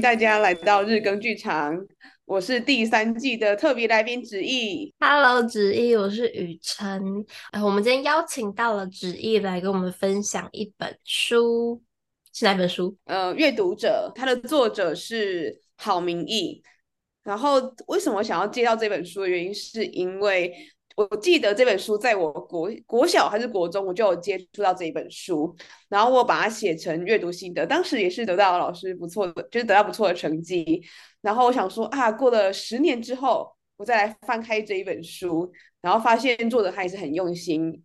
迎大家来到日更剧场，我是第三季的特别来宾子毅。Hello，子毅，我是雨辰。哎，我们今天邀请到了子毅来跟我们分享一本书，是哪本书？呃，阅读者，它的作者是郝明义。然后，为什么想要介绍这本书的原因，是因为。我记得这本书在我国国小还是国中，我就有接触到这一本书，然后我把它写成阅读心得，当时也是得到老师不错的，就是得到不错的成绩。然后我想说啊，过了十年之后，我再来翻开这一本书，然后发现作者他也是很用心。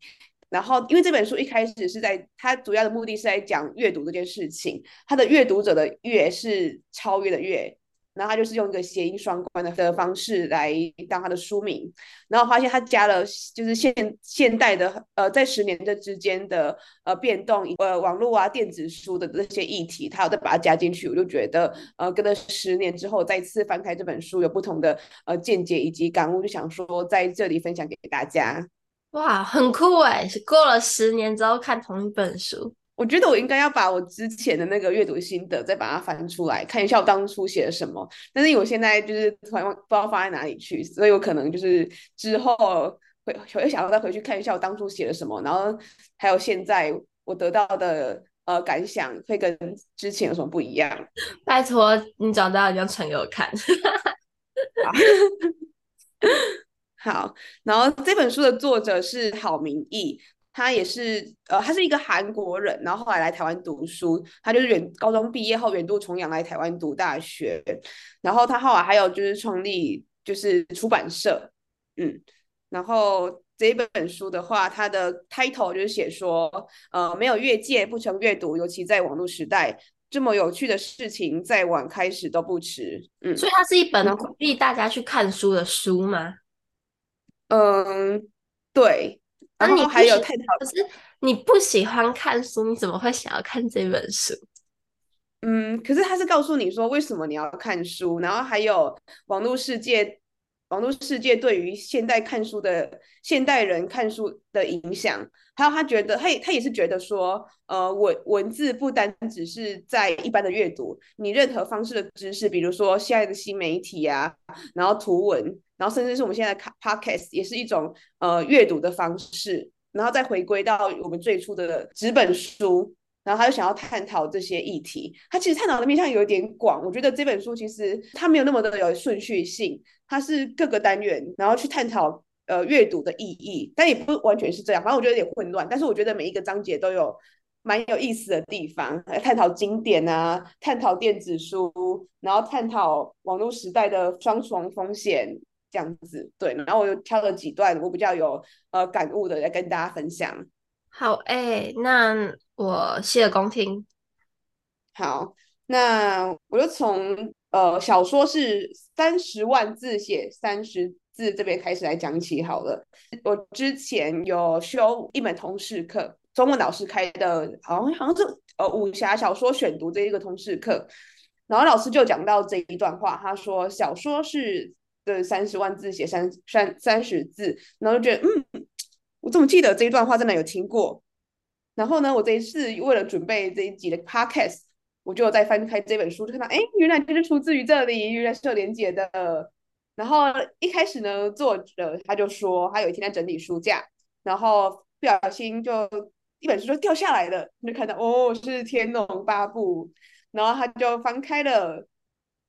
然后因为这本书一开始是在，它主要的目的是在讲阅读这件事情，它的阅读者的阅是超越的阅。然后他就是用一个谐音双关的的方式来当他的书名，然后发现他加了就是现现代的呃在十年的之间的呃变动呃网络啊电子书的这些议题，他有再把它加进去，我就觉得呃跟了十年之后再次翻开这本书有不同的呃见解以及感悟，就想说在这里分享给大家。哇，很酷哎！过了十年之后看同一本书。我觉得我应该要把我之前的那个阅读心得再把它翻出来看一下，我当初写了什么。但是我现在就是突然不知道放在哪里去，所以我可能就是之后会会想要再回去看一下我当初写了什么，然后还有现在我得到的呃感想会跟之前有什么不一样。拜托你长大一定要传给我看。好，好，然后这本书的作者是郝明义。他也是，呃，他是一个韩国人，然后后来来台湾读书。他就是远高中毕业后远渡重洋来台湾读大学，然后他后来还有就是创立就是出版社，嗯，然后这一本书的话，它的 title 就是写说，呃，没有越界不成阅读，尤其在网络时代，这么有趣的事情再晚开始都不迟，嗯，所以它是一本鼓励大家去看书的书吗？嗯，对。然后还有探讨，可是你不喜欢看书，你怎么会想要看这本书？嗯，可是他是告诉你说为什么你要看书，然后还有网络世界，网络世界对于现代看书的现代人看书的影响，还有他觉得他也他也是觉得说，呃，文文字不单只是在一般的阅读，你任何方式的知识，比如说现在的新媒体啊，然后图文。然后甚至是我们现在看 podcast 也是一种呃阅读的方式，然后再回归到我们最初的纸本书，然后他就想要探讨这些议题。他其实探讨的面向有一点广，我觉得这本书其实它没有那么的有顺序性，它是各个单元，然后去探讨呃阅读的意义，但也不完全是这样。反正我觉得有点混乱，但是我觉得每一个章节都有蛮有意思的地方，来探讨经典啊，探讨电子书，然后探讨网络时代的双重风险。这样子对，然后我又挑了几段我比较有呃感悟的来跟大家分享。好，哎、欸，那我洗耳恭听。好，那我就从呃小说是三十万字写三十字这边开始来讲起好了。我之前有修一门通识课，中文老师开的，好像好像是呃武侠小说选读这一个通识课，然后老师就讲到这一段话，他说小说是。对，三十万字写三三三十字，然后就觉得，嗯，我怎么记得这一段话，真的有听过。然后呢，我这一次为了准备这一集的 podcast，我就再翻开这本书，就看到，哎，原来就是出自于这里，原来是有连结的。然后一开始呢，作者他就说，他有一天在整理书架，然后不小心就一本书就掉下来了，就看到，哦，是《天龙八部》，然后他就翻开了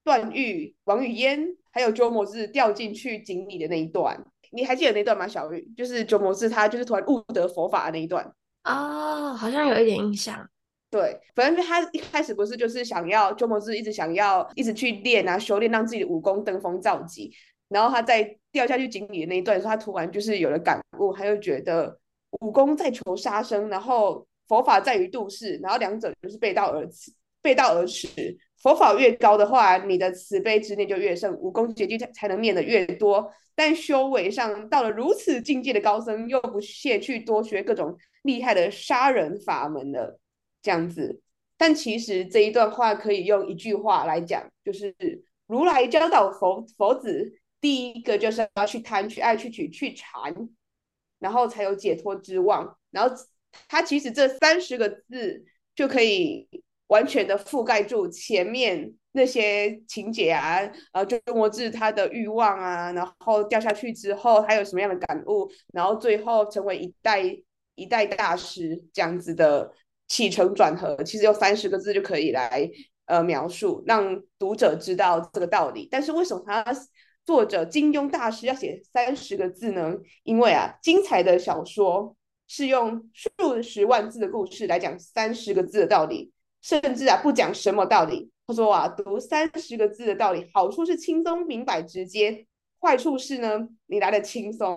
段誉、王语嫣。还有鸠摩智掉进去井里的那一段，你还记得那段吗？小玉，就是鸠摩智他就是突然悟得佛法的那一段哦，好像有一点印象。对，反正他一开始不是就是想要鸠摩智一直想要一直去练啊，修炼，让自己的武功登峰造极。然后他在掉下去井里的那一段时候，他突然就是有了感悟，他就觉得武功在求杀生，然后佛法在于度世，然后两者就是背道而驰，背道而驰。佛法越高的话，你的慈悲之念就越盛，武功绝技才才能练得越多。但修为上到了如此境界的高僧，又不屑去多学各种厉害的杀人法门了，这样子。但其实这一段话可以用一句话来讲，就是如来教导佛佛子，第一个就是要去贪、去爱、去取、去缠，然后才有解脱之望。然后他其实这三十个字就可以。完全的覆盖住前面那些情节啊，呃，鸠摩智他的欲望啊，然后掉下去之后他有什么样的感悟，然后最后成为一代一代大师这样子的起承转合，其实用三十个字就可以来呃描述，让读者知道这个道理。但是为什么他作者金庸大师要写三十个字呢？因为啊，精彩的小说是用数十万字的故事来讲三十个字的道理。甚至啊，不讲什么道理。他说啊，读三十个字的道理，好处是轻松明白直接，坏处是呢，你来的轻松，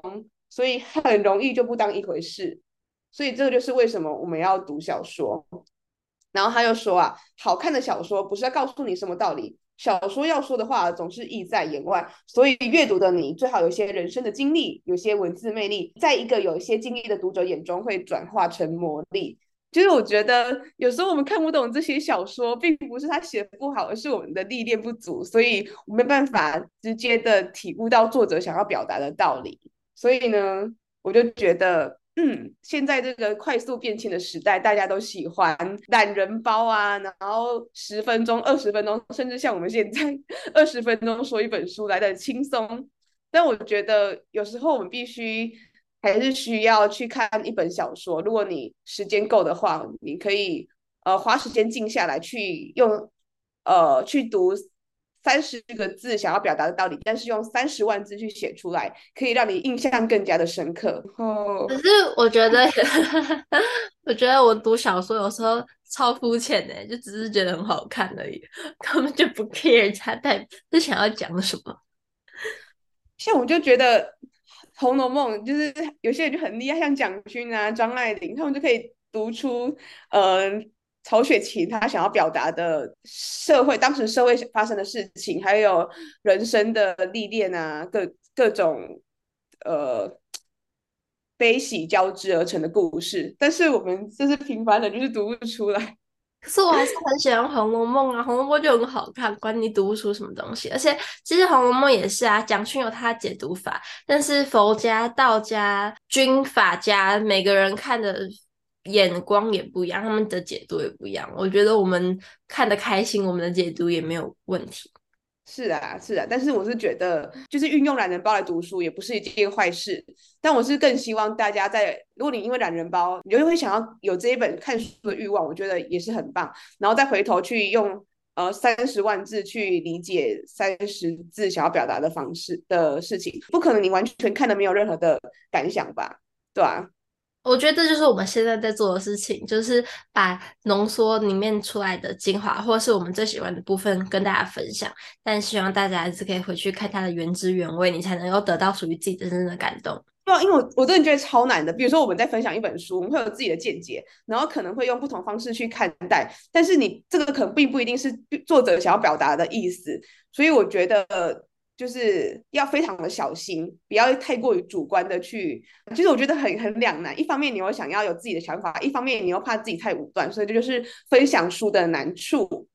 所以很容易就不当一回事。所以这个就是为什么我们要读小说。然后他又说啊，好看的小说不是要告诉你什么道理，小说要说的话总是意在言外。所以阅读的你最好有些人生的经历，有些文字魅力，在一个有一些经历的读者眼中会转化成魔力。就是我觉得有时候我们看不懂这些小说，并不是他写的不好，而是我们的历练不足，所以我没办法直接的体悟到作者想要表达的道理。所以呢，我就觉得，嗯，现在这个快速变迁的时代，大家都喜欢懒人包啊，然后十分钟、二十分钟，甚至像我们现在二十分钟说一本书来的轻松。但我觉得有时候我们必须。还是需要去看一本小说。如果你时间够的话，你可以呃花时间静下来去用呃去读三十个字想要表达的道理，但是用三十万字去写出来，可以让你印象更加的深刻。哦，可是我觉得，我觉得我读小说有时候超肤浅的，就只是觉得很好看而已，根本就不 care 他在是想要讲什么。像我就觉得。《红楼梦》就是有些人就很厉害，像蒋勋啊、张爱玲，他们就可以读出，呃，曹雪芹他想要表达的社会当时社会发生的事情，还有人生的历练啊，各各种呃悲喜交织而成的故事。但是我们就是平凡的，就是读不出来。可是我还是很喜欢《红楼梦》啊，《红楼梦》就很好看，管你读不出什么东西。而且其实《红楼梦》也是啊，蒋勋有他的解读法，但是佛家、道家、军法家每个人看的眼光也不一样，他们的解读也不一样。我觉得我们看的开心，我们的解读也没有问题。是啊，是啊，但是我是觉得，就是运用懒人包来读书也不是一件坏事。但我是更希望大家在，如果你因为懒人包，你就会想要有这一本看书的欲望，我觉得也是很棒。然后再回头去用呃三十万字去理解三十字想要表达的方式的事情，不可能你完全看的没有任何的感想吧？对吧？我觉得这就是我们现在在做的事情，就是把浓缩里面出来的精华，或是我们最喜欢的部分跟大家分享。但希望大家还是可以回去看它的原汁原味，你才能够得到属于自己真正的感动。对，因为我我真的觉得超难的。比如说我们在分享一本书，我们会有自己的见解，然后可能会用不同方式去看待，但是你这个可能并不一定是作者想要表达的意思。所以我觉得。就是要非常的小心，不要太过于主观的去。其实我觉得很很两难，一方面你又想要有自己的想法，一方面你又怕自己太武断，所以这就是分享书的难处。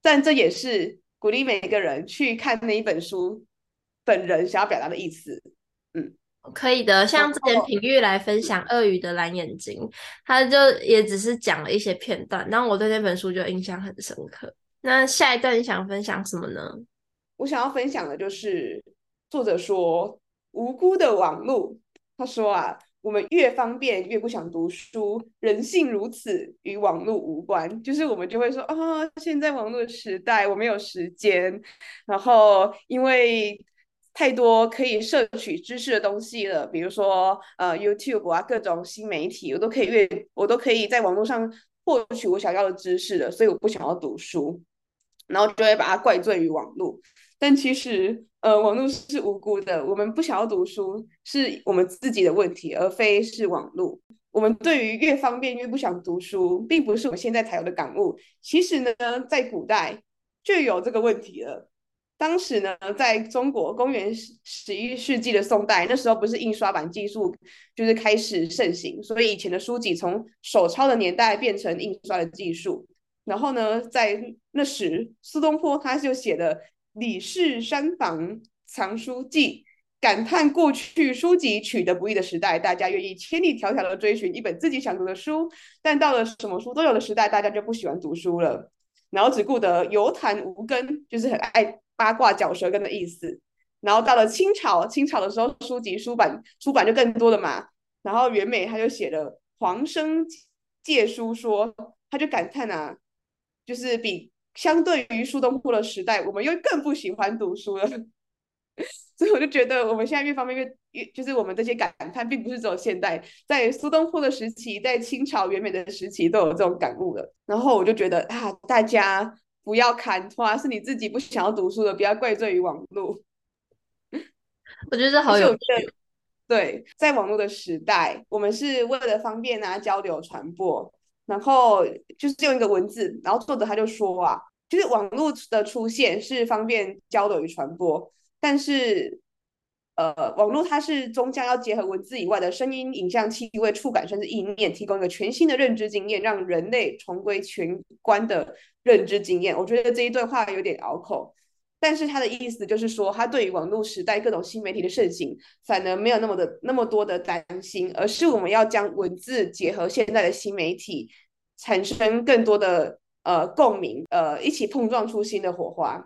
但这也是鼓励每一个人去看那一本书本人想要表达的意思。嗯，可以的。像之前平玉来分享《鳄鱼的蓝眼睛》，他就也只是讲了一些片段，但我对那本书就印象很深刻。那下一段你想分享什么呢？我想要分享的就是作者说无辜的网络。他说啊，我们越方便越不想读书，人性如此，与网络无关。就是我们就会说啊，现在网络时代，我没有时间。然后因为太多可以摄取知识的东西了，比如说呃 YouTube 啊，各种新媒体，我都可以阅，我都可以在网络上获取我想要的知识了，所以我不想要读书，然后就会把它怪罪于网络。但其实，呃，网络是无辜的。我们不想要读书，是我们自己的问题，而非是网络。我们对于越方便越不想读书，并不是我们现在才有的感悟。其实呢，在古代就有这个问题了。当时呢，在中国，公元十十一世纪的宋代，那时候不是印刷版技术就是开始盛行，所以以前的书籍从手抄的年代变成印刷的技术。然后呢，在那时，苏东坡他就写的。李氏山房藏书记，感叹过去书籍取得不易的时代，大家愿意千里迢迢的追寻一本自己想读的书，但到了什么书都有的时代，大家就不喜欢读书了。然后只顾得游谈无根，就是很爱八卦嚼舌根的意思。然后到了清朝，清朝的时候书籍书版出版就更多了嘛。然后袁枚他就写了《黄生借书说》，他就感叹啊，就是比相对于苏东坡的时代，我们又更不喜欢读书了。所以我就觉得我们现在越方面越越，就是我们这些感叹，并不是只有现代，在苏东坡的时期，在清朝元美的时期都有这种感悟的。然后我就觉得啊，大家不要看花，是你自己不想要读书的，不要怪罪于网络。我觉得好有趣。对，在网络的时代，我们是为了方便啊交流传播，然后就是用一个文字，然后作者他就说啊，就是网络的出现是方便交流与传播。但是，呃，网络它是终将要结合文字以外的声音、影像、气味、触感，甚至意念，提供一个全新的认知经验，让人类重归全观的认知经验。我觉得这一段话有点拗口，但是他的意思就是说，他对于网络时代各种新媒体的盛行，反而没有那么的那么多的担心，而是我们要将文字结合现在的新媒体，产生更多的呃共鸣，呃，一起碰撞出新的火花。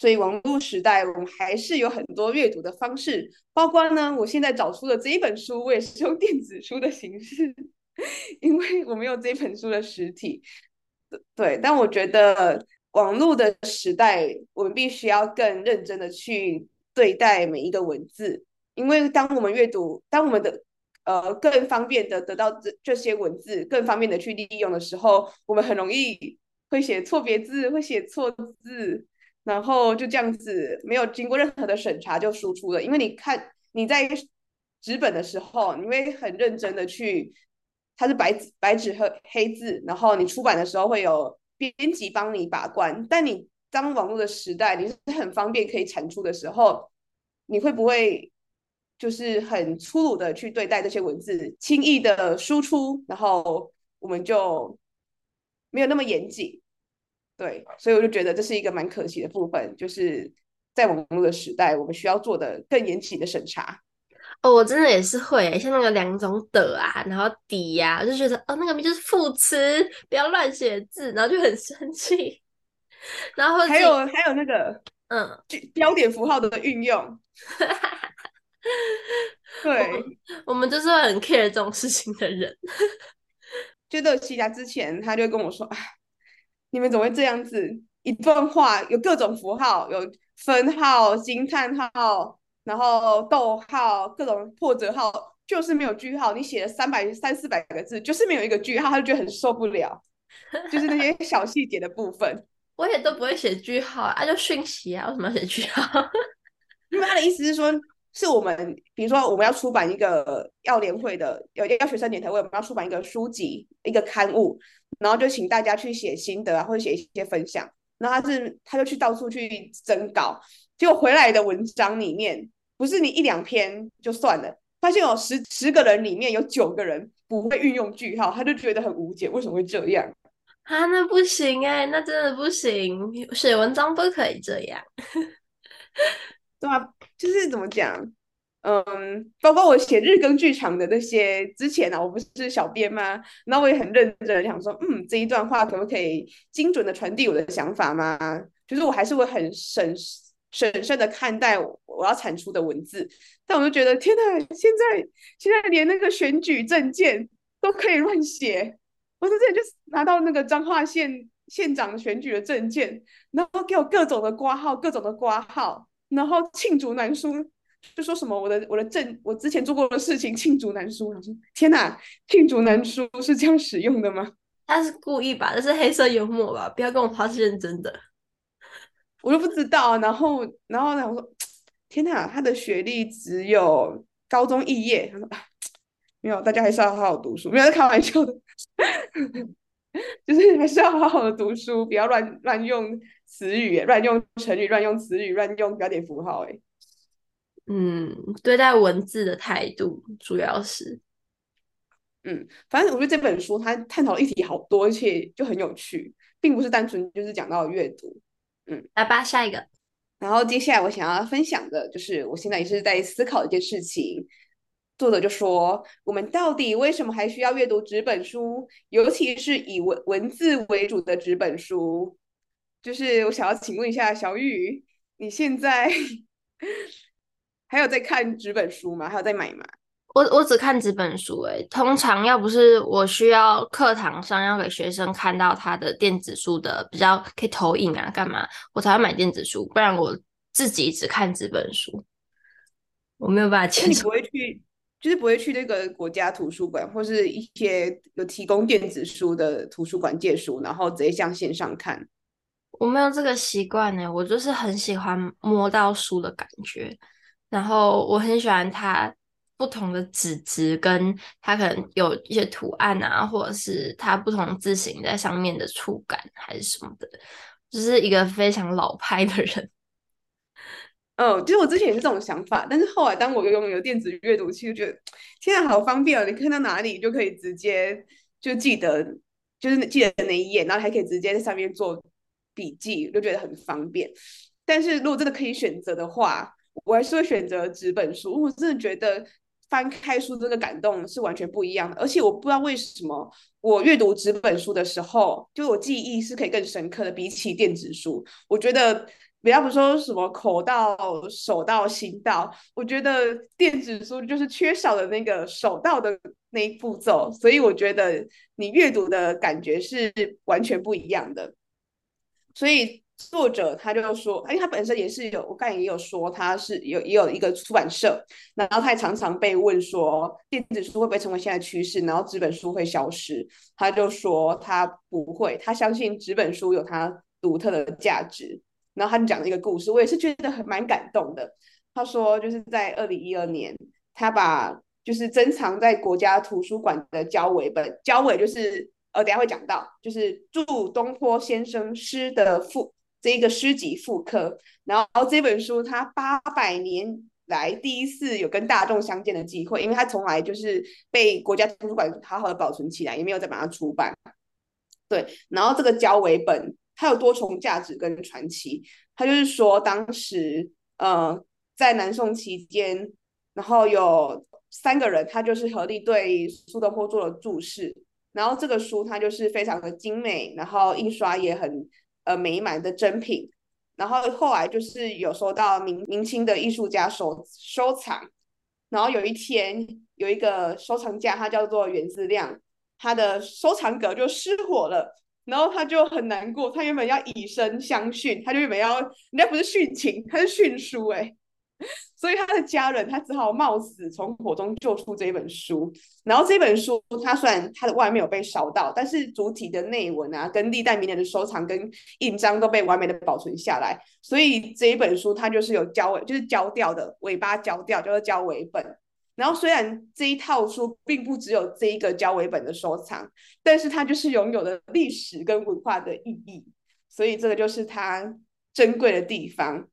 所以网络时代，我们还是有很多阅读的方式，包括呢，我现在找出的这一本书，我也是用电子书的形式，因为我没有这一本书的实体。对，但我觉得网络的时代，我们必须要更认真的去对待每一个文字，因为当我们阅读，当我们的呃更方便的得到这这些文字，更方便的去利用的时候，我们很容易会写错别字，会写错字。然后就这样子，没有经过任何的审查就输出了。因为你看你在纸本的时候，你会很认真的去，它是白纸白纸和黑字，然后你出版的时候会有编辑帮你把关。但你当网络的时代，你是很方便可以产出的时候，你会不会就是很粗鲁的去对待这些文字，轻易的输出，然后我们就没有那么严谨。对，所以我就觉得这是一个蛮可惜的部分，就是在网络的时代，我们需要做的更严谨的审查。哦，我真的也是会，像那个两种的啊，然后底呀、啊，我就觉得哦，那个名就是副词，不要乱写字，然后就很生气。然后还有还有那个嗯，标点符号的运用。对我，我们就是很 care 这种事情的人。就乐琪家之前，他就跟我说。你们怎么会这样子？一段话有各种符号，有分号、惊叹号，然后逗号，各种破折号，就是没有句号。你写了三百三四百个字，就是没有一个句号，他就觉得很受不了。就是那些小细节的部分，我也都不会写句号啊，就讯息啊，为什么要写句号？因为他的意思是说，是我们，比如说我们要出版一个要联会的，要要学生联会，我们要出版一个书籍，一个刊物。然后就请大家去写心得啊，或者写一些分享。然后他是，他就去到处去征稿，结果回来的文章里面，不是你一两篇就算了，发现有十十个人里面有九个人不会运用句号，他就觉得很无解，为什么会这样？啊，那不行哎，那真的不行，写文章不可以这样。对啊，就是怎么讲？嗯，包括我写日更剧场的那些之前啊，我不是小编吗？那我也很认真的想说，嗯，这一段话可不可以精准的传递我的想法吗？就是我还是会很审审慎的看待我要产出的文字。但我就觉得，天呐，现在现在连那个选举证件都可以乱写。我之前就是拿到那个彰化县县长选举的证件，然后给我各种的挂号，各种的挂号，然后罄竹难书。就说什么我的我的证，我之前做过的事情罄竹难书。我说天哪，罄竹难书是这样使用的吗？他是故意吧？这是黑色幽默吧？不要跟我说是认真的，我都不知道。然后然后呢？我说天哪，他的学历只有高中肄业。他说没有，大家还是要好好读书。没有在开玩笑的，就是还是要好好的读书，不要乱乱用词语，乱用成语，乱用词语，乱用标点符号。哎。嗯，对待文字的态度主要是，嗯，反正我觉得这本书它探讨的议题好多，而且就很有趣，并不是单纯就是讲到阅读。嗯，来吧，下一个。然后接下来我想要分享的就是，我现在也是在思考一件事情。作者就说，我们到底为什么还需要阅读纸本书，尤其是以文文字为主的纸本书？就是我想要请问一下小雨，你现在 还有在看纸本书吗？还有在买吗？我我只看纸本书，诶，通常要不是我需要课堂上要给学生看到他的电子书的比较可以投影啊，干嘛我才会买电子书，不然我自己只看纸本书，我没有办法接受。你不会去，就是不会去那个国家图书馆或是一些有提供电子书的图书馆借书，然后直接向线上看。我没有这个习惯呢，我就是很喜欢摸到书的感觉，然后我很喜欢它。不同的纸质，跟它可能有一些图案啊，或者是它不同字型在上面的触感，还是什么的，就是一个非常老派的人。哦，其实我之前也是这种想法，但是后来当我拥有电子阅读器，就觉得现在好方便哦，你看到哪里就可以直接就记得，就是记得那一页，然后还可以直接在上面做笔记，就觉得很方便。但是如果真的可以选择的话，我还是会选择纸本书，我真的觉得。翻开书这个感动是完全不一样的，而且我不知道为什么我阅读纸本书的时候，就我记忆是可以更深刻的，比起电子书。我觉得，不要不说什么口到、手到、心到，我觉得电子书就是缺少了那个手到的那一步骤，所以我觉得你阅读的感觉是完全不一样的，所以。作者他就说，因为他本身也是有，我刚才也有说他是有也有一个出版社，然后他也常常被问说，电子书会不会成为现在趋势，然后纸本书会消失？他就说他不会，他相信纸本书有它独特的价值。然后他就讲了一个故事，我也是觉得很蛮感动的。他说就是在二零一二年，他把就是珍藏在国家图书馆的交尾本，交尾就是呃等下会讲到，就是祝东坡先生诗的附。这一个诗集复刻，然后这本书它八百年来第一次有跟大众相见的机会，因为它从来就是被国家图书馆好好的保存起来，也没有再把它出版。对，然后这个交尾本它有多重价值跟传奇，它就是说当时呃在南宋期间，然后有三个人，他就是合力对苏东坡做了注释，然后这个书它就是非常的精美，然后印刷也很。呃，美满的珍品，然后后来就是有收到明明清的艺术家收收藏，然后有一天有一个收藏家，他叫做袁自亮，他的收藏格就失火了，然后他就很难过，他原本要以身相殉，他就原本要人家不是殉情，他是殉书哎。所以他的家人，他只好冒死从火中救出这一本书。然后这本书，它虽然它的外面有被烧到，但是主体的内文啊，跟历代名人的收藏跟印章都被完美的保存下来。所以这一本书，它就是有焦尾，就是焦掉的尾巴焦掉，就是焦尾本。然后虽然这一套书并不只有这一个焦尾本的收藏，但是它就是拥有的历史跟文化的意义。所以这个就是它珍贵的地方。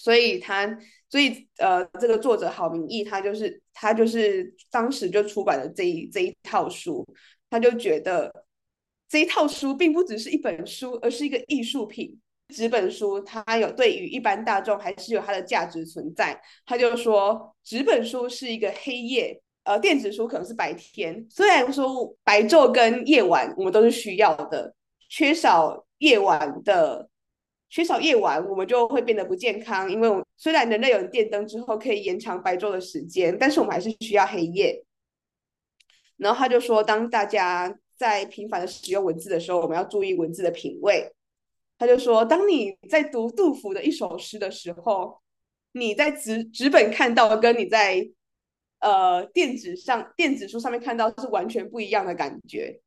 所以他，所以呃，这个作者郝明义，他就是他就是当时就出版了这一这一套书，他就觉得这一套书并不只是一本书，而是一个艺术品。纸本书它有对于一般大众还是有它的价值存在。他就说，纸本书是一个黑夜，呃，电子书可能是白天。虽然说白昼跟夜晚我们都是需要的，缺少夜晚的。缺少夜晚，我们就会变得不健康。因为虽然人类有电灯之后可以延长白昼的时间，但是我们还是需要黑夜。然后他就说，当大家在频繁的使用文字的时候，我们要注意文字的品味。他就说，当你在读杜甫的一首诗的时候，你在纸纸本看到的，跟你在呃电子上电子书上面看到是完全不一样的感觉。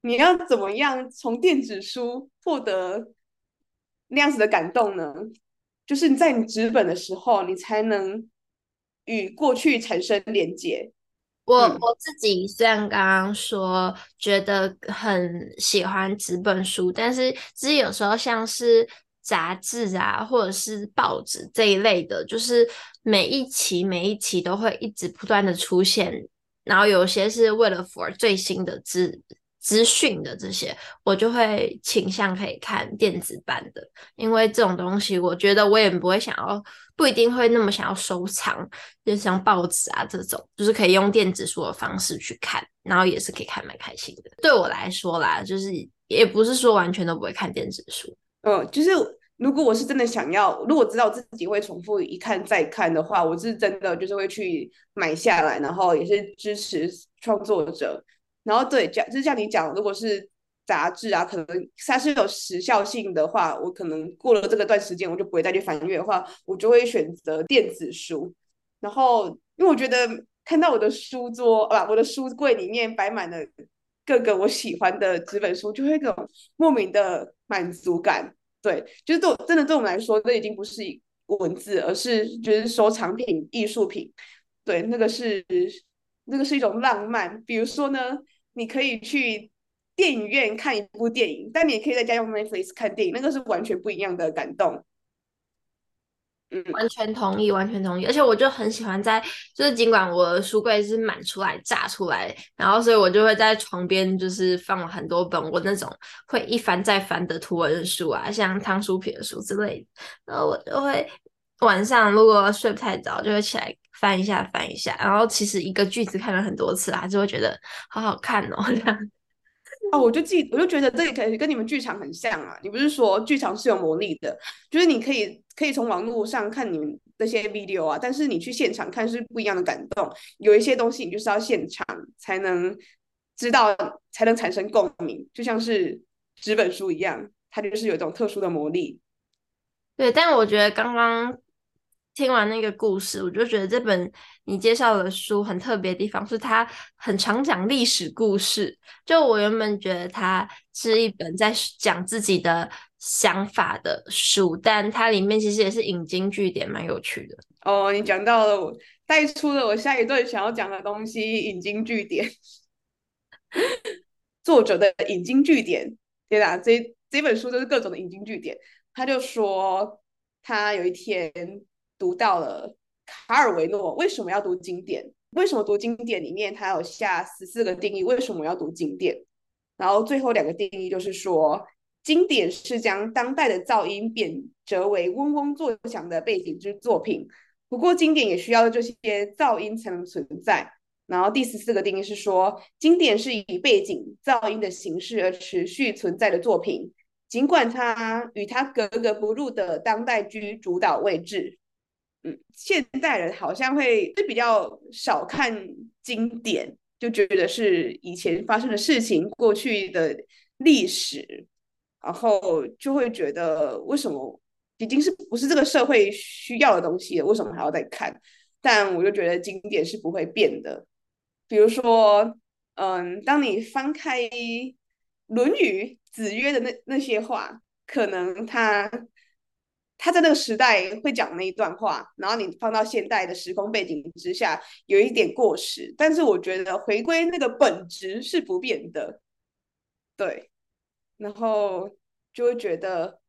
你要怎么样从电子书获得？那样子的感动呢，就是你在你纸本的时候，你才能与过去产生连接。我、嗯、我自己虽然刚刚说觉得很喜欢纸本书，但是其实有时候像是杂志啊，或者是报纸这一类的，就是每一期每一期都会一直不断的出现，然后有些是为了 for 最新的资。资讯的这些，我就会倾向可以看电子版的，因为这种东西，我觉得我也不会想要，不一定会那么想要收藏，就像报纸啊这种，就是可以用电子书的方式去看，然后也是可以看蛮开心的。对我来说啦，就是也不是说完全都不会看电子书，嗯，就是如果我是真的想要，如果知道自己会重复一看再看的话，我是真的就是会去买下来，然后也是支持创作者。然后对，讲就像你讲，如果是杂志啊，可能它是有时效性的话，我可能过了这个段时间，我就不会再去翻阅的话，我就会选择电子书。然后，因为我觉得看到我的书桌啊，我的书柜里面摆满了各个我喜欢的纸本书，就会有种莫名的满足感。对，就是对，真的对我们来说，这已经不是文字，而是就是收藏品、艺术品。对，那个是那个是一种浪漫。比如说呢，你可以去电影院看一部电影，但你也可以在家用 Netflix 看电影，那个是完全不一样的感动。嗯，完全同意，完全同意。而且我就很喜欢在，就是尽管我的书柜是满出来、炸出来，然后所以我就会在床边就是放了很多本我那种会一翻再翻的图文书啊，像汤书皮的书之类的。然后我就会晚上如果睡不太着，就会起来翻一下、翻一下。然后其实一个句子看了很多次啊，就会觉得好好看哦，这样。哦，我就记，我就觉得这里可以跟你们剧场很像啊。你不是说剧场是有魔力的，就是你可以可以从网络上看你们那些 video 啊，但是你去现场看是不一样的感动。有一些东西你就是要现场才能知道，才能产生共鸣，就像是纸本书一样，它就是有一种特殊的魔力。对，但我觉得刚刚。听完那个故事，我就觉得这本你介绍的书很特别的地方是它很常讲历史故事。就我原本觉得它是一本在讲自己的想法的书，但它里面其实也是引经据典，蛮有趣的。哦，你讲到了，我带出了我下一段想要讲的东西，引经据典。作者的引经据典，对啦，这这本书都是各种的引经据典。他就说他有一天。读到了卡尔维诺为什么要读经典？为什么读经典？里面他有下十四个定义，为什么要读经典？然后最后两个定义就是说，经典是将当代的噪音贬谪为嗡嗡作响的背景之作品。不过，经典也需要这些噪音才能存在。然后第十四个定义是说，经典是以背景噪音的形式而持续存在的作品，尽管它与它格格不入的当代居主导位置。嗯，现代人好像会是比较少看经典，就觉得是以前发生的事情、过去的历史，然后就会觉得为什么已经是不是这个社会需要的东西了？为什么还要再看？但我就觉得经典是不会变的。比如说，嗯，当你翻开《论语》子曰的那那些话，可能他。他在那个时代会讲那一段话，然后你放到现代的时空背景之下，有一点过时。但是我觉得回归那个本质是不变的，对。然后就会觉得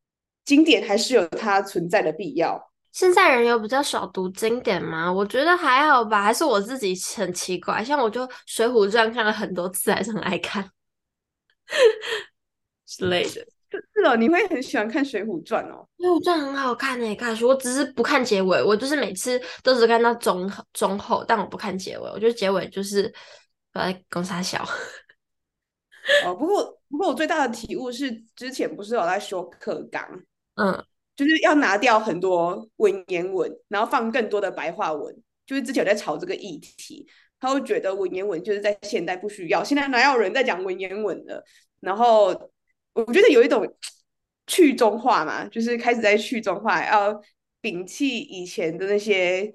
经典还是有它存在的必要。现在人有比较少读经典吗？我觉得还好吧，还是我自己很奇怪。像我就《水浒传》看了很多次，还是很爱看 之类的。是哦，你会很喜欢看《水浒传》哦，《水浒传》很好看诶，看书我只是不看结尾，我就是每次都只看到中中后，但我不看结尾，我觉得结尾就是在攻杀小。哦，不过不过我最大的体悟是，之前不是有在修课纲，嗯，就是要拿掉很多文言文，然后放更多的白话文，就是之前有在吵这个议题，他会觉得文言文就是在现代不需要，现在哪有人在讲文言文了，然后。我觉得有一种去中化嘛，就是开始在去中化，要摒弃以前的那些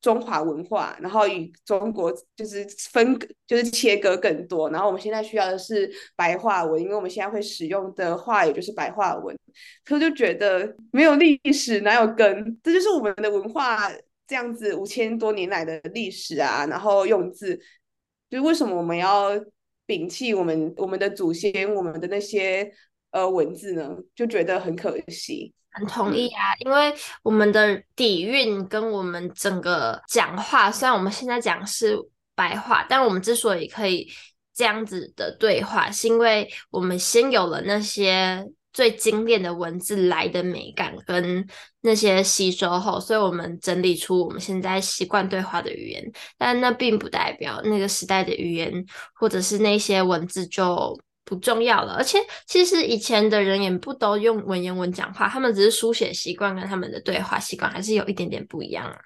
中华文化，然后与中国就是分割，就是切割更多。然后我们现在需要的是白话文，因为我们现在会使用的话，也就是白话文。可是就觉得没有历史哪有根？这就是我们的文化这样子五千多年来的历史啊。然后用字，就是为什么我们要？摒弃我们我们的祖先，我们的那些呃文字呢，就觉得很可惜。很同意啊，因为我们的底蕴跟我们整个讲话，虽然我们现在讲是白话，但我们之所以可以这样子的对话，是因为我们先有了那些。最精炼的文字来的美感跟那些吸收后，所以我们整理出我们现在习惯对话的语言，但那并不代表那个时代的语言或者是那些文字就不重要了。而且其实以前的人也不都用文言文讲话，他们只是书写习惯跟他们的对话习惯还是有一点点不一样啊。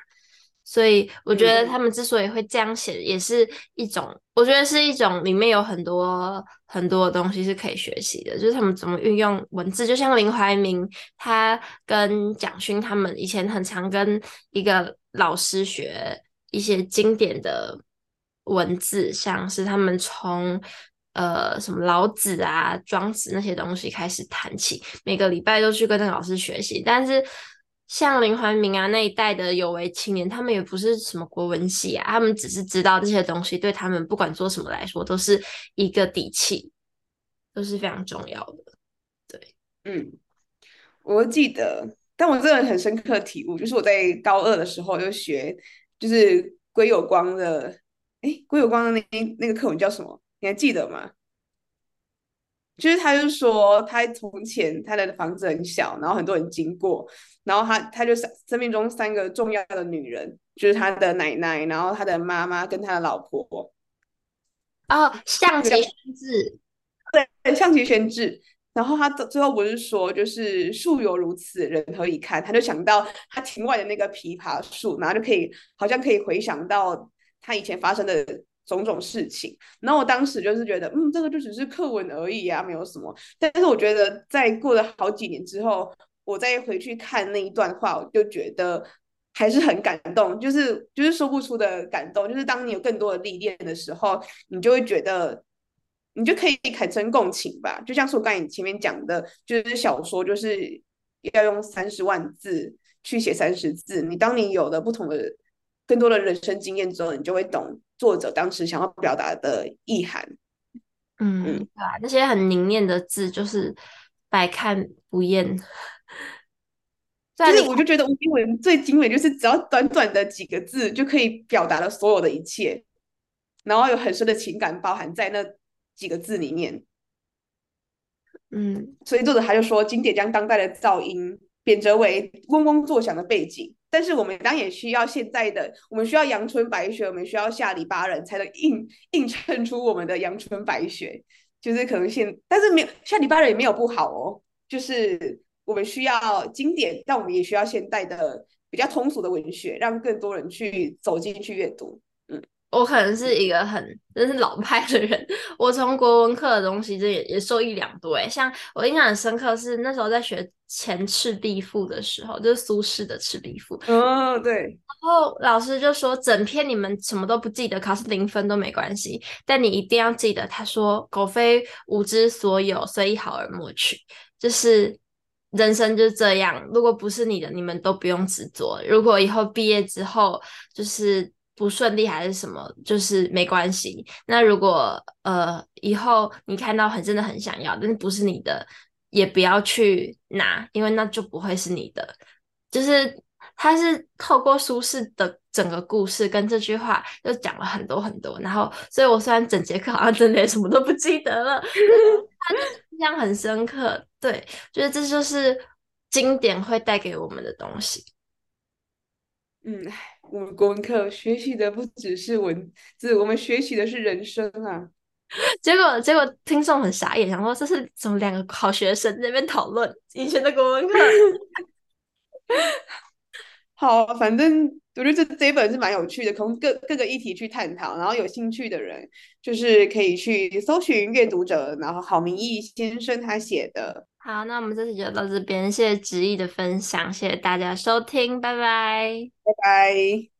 所以我觉得他们之所以会这样写，也是一种，我觉得是一种里面有很多很多的东西是可以学习的，就是他们怎么运用文字。就像林怀民，他跟蒋勋他们以前很常跟一个老师学一些经典的文字，像是他们从呃什么老子啊、庄子那些东西开始谈起，每个礼拜都去跟那个老师学习，但是。像林怀民啊那一代的有为青年，他们也不是什么国文系啊，他们只是知道这些东西对他们不管做什么来说都是一个底气，都是非常重要的。对，嗯，我记得，但我真的很深刻的体悟，就是我在高二的时候就学，就是归有光的，哎，归有光的那那个课文叫什么？你还记得吗？就是他就说，他从前他的房子很小，然后很多人经过，然后他他就生命中三个重要的女人，就是他的奶奶，然后他的妈妈跟他的老婆。哦，象棋宣志，对，象棋宣志。然后他最后不是说，就是树有如此，人何以堪？他就想到他庭外的那个枇杷树，然后就可以好像可以回想到他以前发生的。种种事情，然后我当时就是觉得，嗯，这个就只是课文而已啊，没有什么。但是我觉得，在过了好几年之后，我再回去看那一段话，我就觉得还是很感动，就是就是说不出的感动。就是当你有更多的历练的时候，你就会觉得，你就可以产生共情吧。就像是我刚才前面讲的，就是小说就是要用三十万字去写三十字。你当你有了不同的、更多的人生经验之后，你就会懂。作者当时想要表达的意涵，嗯，对啊，那些很凝练的字就是百看不厌。就是我就觉得文言文最精美，就是只要短短的几个字就可以表达了所有的一切，然后有很深的情感包含在那几个字里面。嗯，所以作者他就说，经典将当代的噪音贬谪为嗡嗡作响的背景。但是我们当然也需要现在的，我们需要阳春白雪，我们需要下里巴人，才能映映衬出我们的阳春白雪。就是可能现，但是没有下里巴人也没有不好哦。就是我们需要经典，但我们也需要现代的比较通俗的文学，让更多人去走进去阅读。嗯，我可能是一个很真是老派的人，我从国文课的东西这也也受益良多诶。像我印象很深刻是那时候在学。前赤壁赋的时候，就是苏轼的赤壁赋。哦，对。然后老师就说，整篇你们什么都不记得，考试零分都没关系，但你一定要记得，他说“苟非吾之所有，虽一毫而莫取”，就是人生就是这样。如果不是你的，你们都不用执着。如果以后毕业之后就是不顺利还是什么，就是没关系。那如果呃以后你看到很真的很想要，但是不是你的。也不要去拿，因为那就不会是你的。就是他是透过苏轼的整个故事跟这句话，又讲了很多很多。然后，所以我虽然整节课好像真的什么都不记得了，他印象很深刻。对，就是这就是经典会带给我们的东西。嗯，我们国文课学习的不只是文字，我们学习的是人生啊。结果，结果听众很傻眼，想说这是怎么两个好学生在那边讨论以前的国文课。好，反正我觉得这这一本是蛮有趣的，从各各个议题去探讨，然后有兴趣的人就是可以去搜寻阅读者，然后郝明义先生他写的。好，那我们这期就到这边，谢谢执意的分享，谢谢大家收听，拜拜，拜拜。